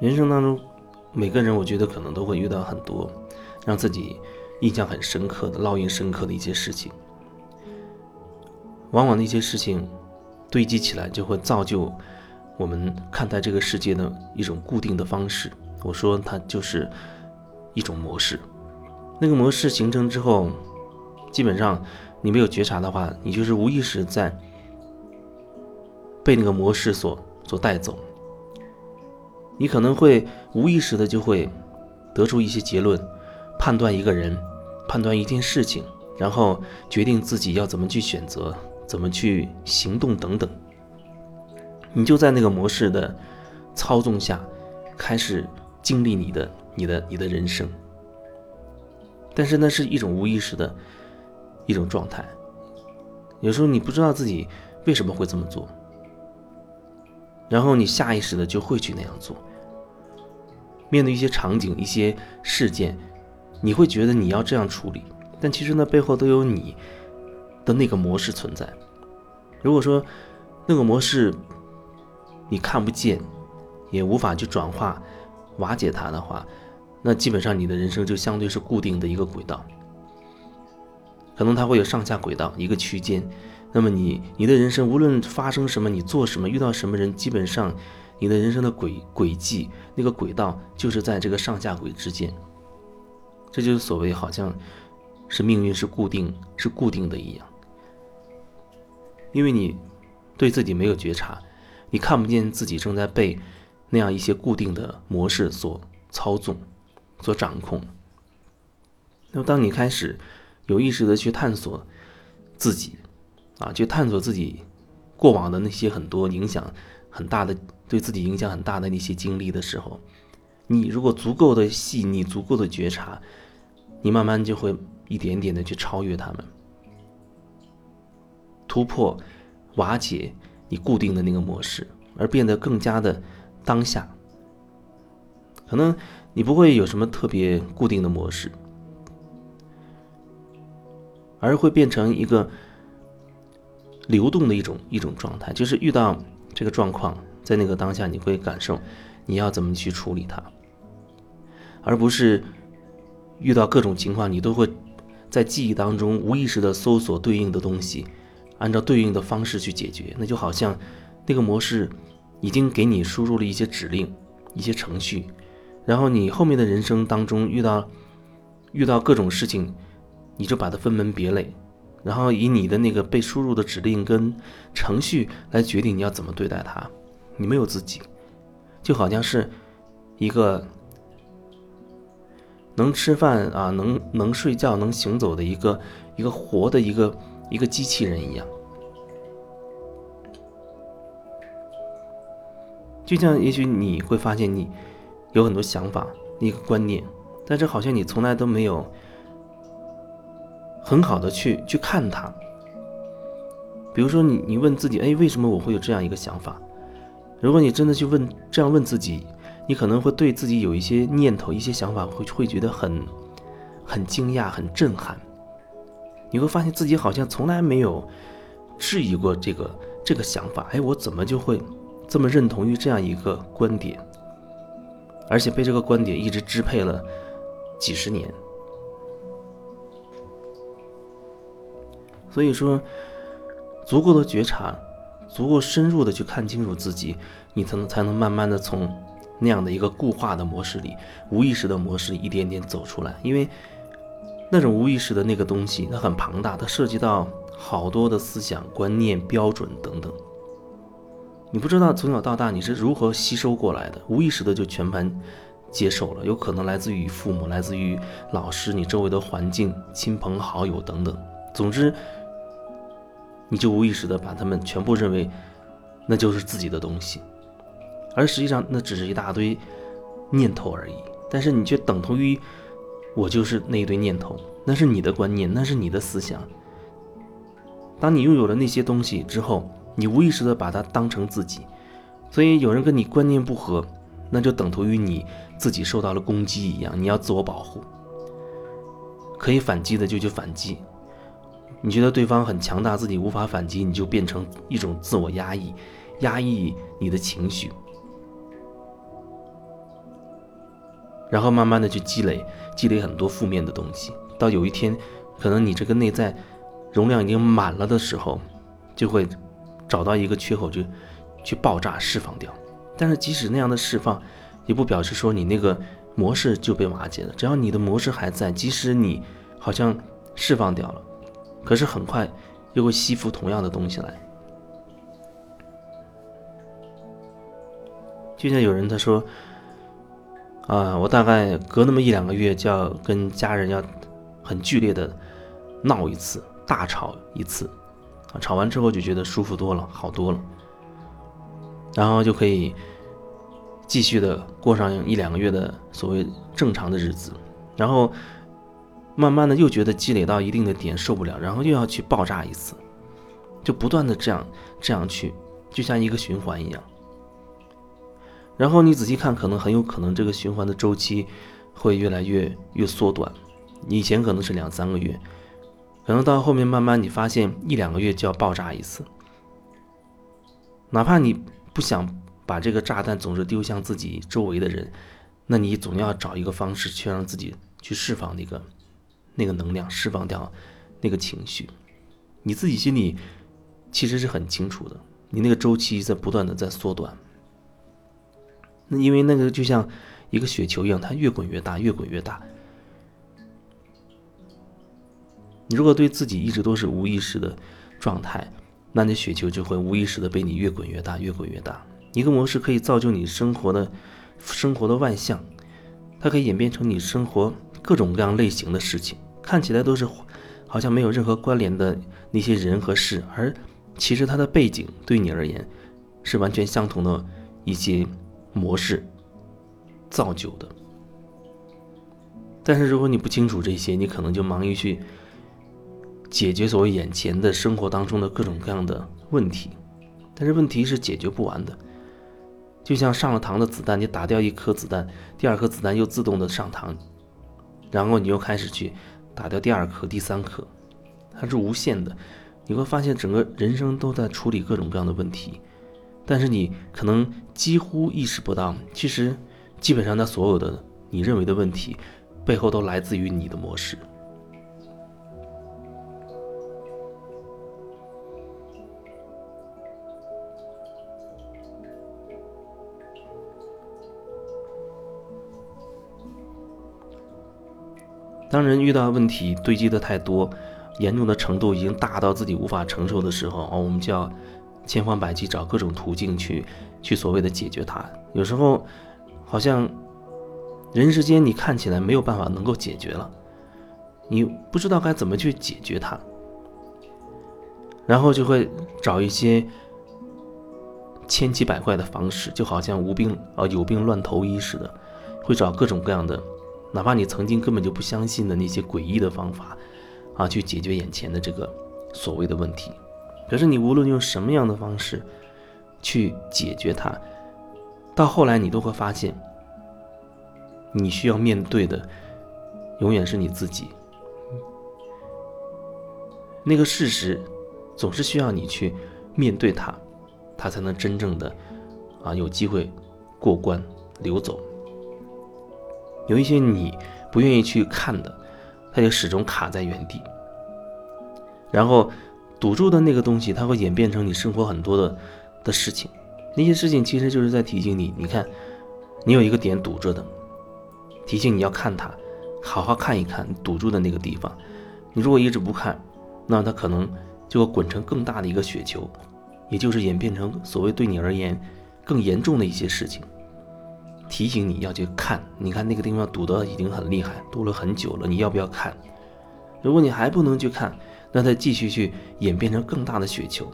人生当中，每个人我觉得可能都会遇到很多让自己印象很深刻的、烙印深刻的一些事情。往往那些事情堆积起来，就会造就我们看待这个世界的一种固定的方式。我说它就是一种模式。那个模式形成之后，基本上你没有觉察的话，你就是无意识在被那个模式所所带走。你可能会无意识的就会得出一些结论，判断一个人，判断一件事情，然后决定自己要怎么去选择。怎么去行动等等，你就在那个模式的操纵下，开始经历你的、你的、你的人生。但是那是一种无意识的一种状态，有时候你不知道自己为什么会这么做，然后你下意识的就会去那样做。面对一些场景、一些事件，你会觉得你要这样处理，但其实那背后都有你。的那个模式存在。如果说那个模式你看不见，也无法去转化、瓦解它的话，那基本上你的人生就相对是固定的一个轨道。可能它会有上下轨道一个区间。那么你你的人生无论发生什么，你做什么，遇到什么人，基本上你的人生的轨轨迹那个轨道就是在这个上下轨之间。这就是所谓好像是命运是固定是固定的一样。因为你对自己没有觉察，你看不见自己正在被那样一些固定的模式所操纵、所掌控。那么，当你开始有意识的去探索自己，啊，去探索自己过往的那些很多影响很大的、对自己影响很大的那些经历的时候，你如果足够的细腻、足够的觉察，你慢慢就会一点点的去超越他们。突破、瓦解你固定的那个模式，而变得更加的当下。可能你不会有什么特别固定的模式，而会变成一个流动的一种一种状态。就是遇到这个状况，在那个当下，你会感受你要怎么去处理它，而不是遇到各种情况，你都会在记忆当中无意识的搜索对应的东西。按照对应的方式去解决，那就好像那个模式已经给你输入了一些指令、一些程序，然后你后面的人生当中遇到遇到各种事情，你就把它分门别类，然后以你的那个被输入的指令跟程序来决定你要怎么对待它。你没有自己，就好像是一个能吃饭啊、能能睡觉、能行走的一个一个活的一个。一个机器人一样，就像也许你会发现你有很多想法、一个观念，但是好像你从来都没有很好的去去看它。比如说，你你问自己，哎，为什么我会有这样一个想法？如果你真的去问这样问自己，你可能会对自己有一些念头、一些想法，会会觉得很很惊讶、很震撼。你会发现自己好像从来没有质疑过这个这个想法，哎，我怎么就会这么认同于这样一个观点，而且被这个观点一直支配了几十年？所以说，足够的觉察，足够深入的去看清楚自己，你才能才能慢慢的从那样的一个固化的模式里、无意识的模式一点点走出来，因为。那种无意识的那个东西，它很庞大，它涉及到好多的思想观念、标准等等。你不知道从小到大你是如何吸收过来的，无意识的就全盘接受了，有可能来自于父母、来自于老师、你周围的环境、亲朋好友等等。总之，你就无意识的把他们全部认为那就是自己的东西，而实际上那只是一大堆念头而已。但是你却等同于。我就是那一堆念头，那是你的观念，那是你的思想。当你拥有了那些东西之后，你无意识的把它当成自己，所以有人跟你观念不合，那就等同于你自己受到了攻击一样，你要自我保护，可以反击的就去反击。你觉得对方很强大，自己无法反击，你就变成一种自我压抑，压抑你的情绪。然后慢慢的去积累，积累很多负面的东西，到有一天，可能你这个内在容量已经满了的时候，就会找到一个缺口，就去爆炸释放掉。但是即使那样的释放，也不表示说你那个模式就被瓦解了。只要你的模式还在，即使你好像释放掉了，可是很快又会吸附同样的东西来。就像有人他说。啊，我大概隔那么一两个月就要跟家人要很剧烈的闹一次，大吵一次，啊，吵完之后就觉得舒服多了，好多了，然后就可以继续的过上一两个月的所谓正常的日子，然后慢慢的又觉得积累到一定的点受不了，然后又要去爆炸一次，就不断的这样这样去，就像一个循环一样。然后你仔细看，可能很有可能这个循环的周期会越来越越缩短。以前可能是两三个月，可能到后面慢慢你发现一两个月就要爆炸一次。哪怕你不想把这个炸弹总是丢向自己周围的人，那你总要找一个方式去让自己去释放那个那个能量，释放掉那个情绪。你自己心里其实是很清楚的，你那个周期在不断的在缩短。那因为那个就像一个雪球一样，它越滚越大，越滚越大。你如果对自己一直都是无意识的状态，那你雪球就会无意识的被你越滚越大，越滚越大。一个模式可以造就你生活的生活的万象，它可以演变成你生活各种各样类型的事情，看起来都是好像没有任何关联的那些人和事，而其实它的背景对你而言是完全相同的一些。模式造就的，但是如果你不清楚这些，你可能就忙于去解决所谓眼前的生活当中的各种各样的问题，但是问题是解决不完的。就像上了膛的子弹，你打掉一颗子弹，第二颗子弹又自动的上膛，然后你又开始去打掉第二颗、第三颗，它是无限的。你会发现整个人生都在处理各种各样的问题。但是你可能几乎意识不到，其实基本上它所有的你认为的问题，背后都来自于你的模式。当人遇到问题堆积的太多，严重的程度已经大到自己无法承受的时候，哦，我们就要。千方百计找各种途径去，去所谓的解决它。有时候，好像人世间你看起来没有办法能够解决了，你不知道该怎么去解决它，然后就会找一些千奇百怪的方式，就好像无病啊有病乱投医似的，会找各种各样的，哪怕你曾经根本就不相信的那些诡异的方法啊，去解决眼前的这个所谓的问题。可是你无论用什么样的方式去解决它，到后来你都会发现，你需要面对的永远是你自己。那个事实总是需要你去面对它，它才能真正的啊有机会过关流走。有一些你不愿意去看的，它就始终卡在原地，然后。堵住的那个东西，它会演变成你生活很多的的事情。那些事情其实就是在提醒你，你看，你有一个点堵着的，提醒你要看它，好好看一看堵住的那个地方。你如果一直不看，那它可能就会滚成更大的一个雪球，也就是演变成所谓对你而言更严重的一些事情。提醒你要去看，你看那个地方堵得已经很厉害，堵了很久了，你要不要看？如果你还不能去看，那它继续去演变成更大的雪球，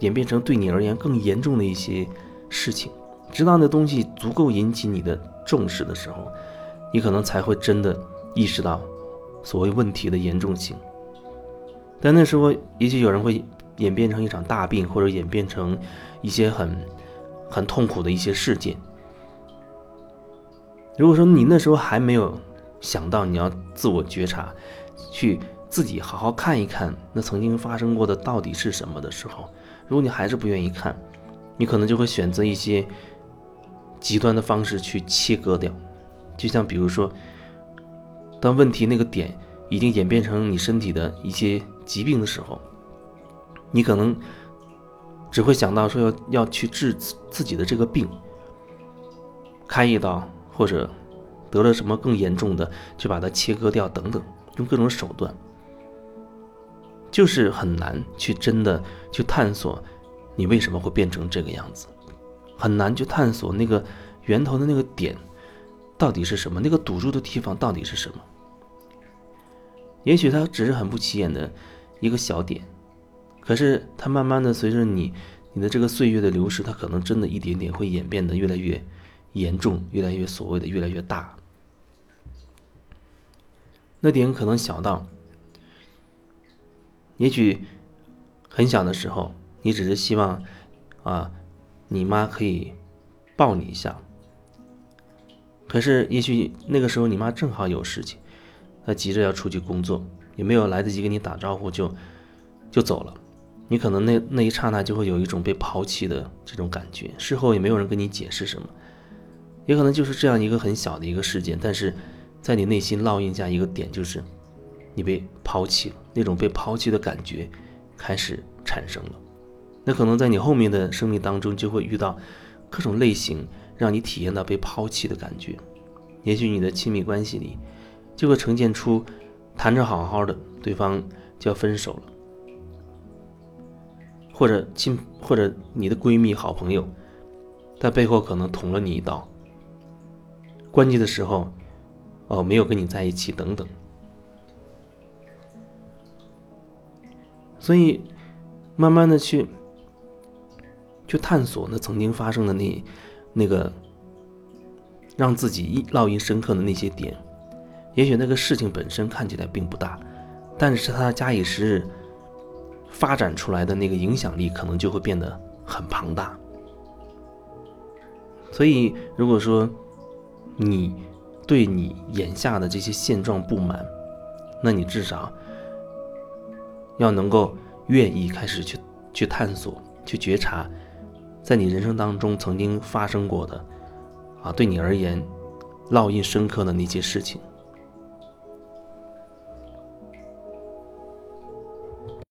演变成对你而言更严重的一些事情，直到那东西足够引起你的重视的时候，你可能才会真的意识到所谓问题的严重性。但那时候，也许有人会演变成一场大病，或者演变成一些很很痛苦的一些事件。如果说你那时候还没有想到你要自我觉察，去。自己好好看一看，那曾经发生过的到底是什么的时候，如果你还是不愿意看，你可能就会选择一些极端的方式去切割掉，就像比如说，当问题那个点已经演变成你身体的一些疾病的时候，你可能只会想到说要要去治自己的这个病，开一刀或者得了什么更严重的，去把它切割掉等等，用各种手段，就是很难去真的去探索你为什么会变成这个样子，很难去探索那个源头的那个点。到底是什么？那个堵住的地方到底是什么？也许它只是很不起眼的一个小点，可是它慢慢的随着你你的这个岁月的流逝，它可能真的一点点会演变得越来越严重，越来越所谓的越来越大。那点可能小到，也许很小的时候，你只是希望啊，你妈可以抱你一下。可是，也许那个时候你妈正好有事情，她急着要出去工作，也没有来得及跟你打招呼就就走了。你可能那那一刹那就会有一种被抛弃的这种感觉，事后也没有人跟你解释什么，也可能就是这样一个很小的一个事件，但是在你内心烙印下一个点，就是你被抛弃了，那种被抛弃的感觉开始产生了。那可能在你后面的生命当中就会遇到各种类型。让你体验到被抛弃的感觉，也许你的亲密关系里就会呈现出谈着好好的，对方就要分手了，或者亲或者你的闺蜜好朋友在背后可能捅了你一刀，关机的时候哦没有跟你在一起等等，所以慢慢的去去探索那曾经发生的那。那个让自己烙印深刻的那些点，也许那个事情本身看起来并不大，但是它假以时日发展出来的那个影响力，可能就会变得很庞大。所以，如果说你对你眼下的这些现状不满，那你至少要能够愿意开始去去探索、去觉察。在你人生当中曾经发生过的，啊，对你而言烙印深刻的那些事情，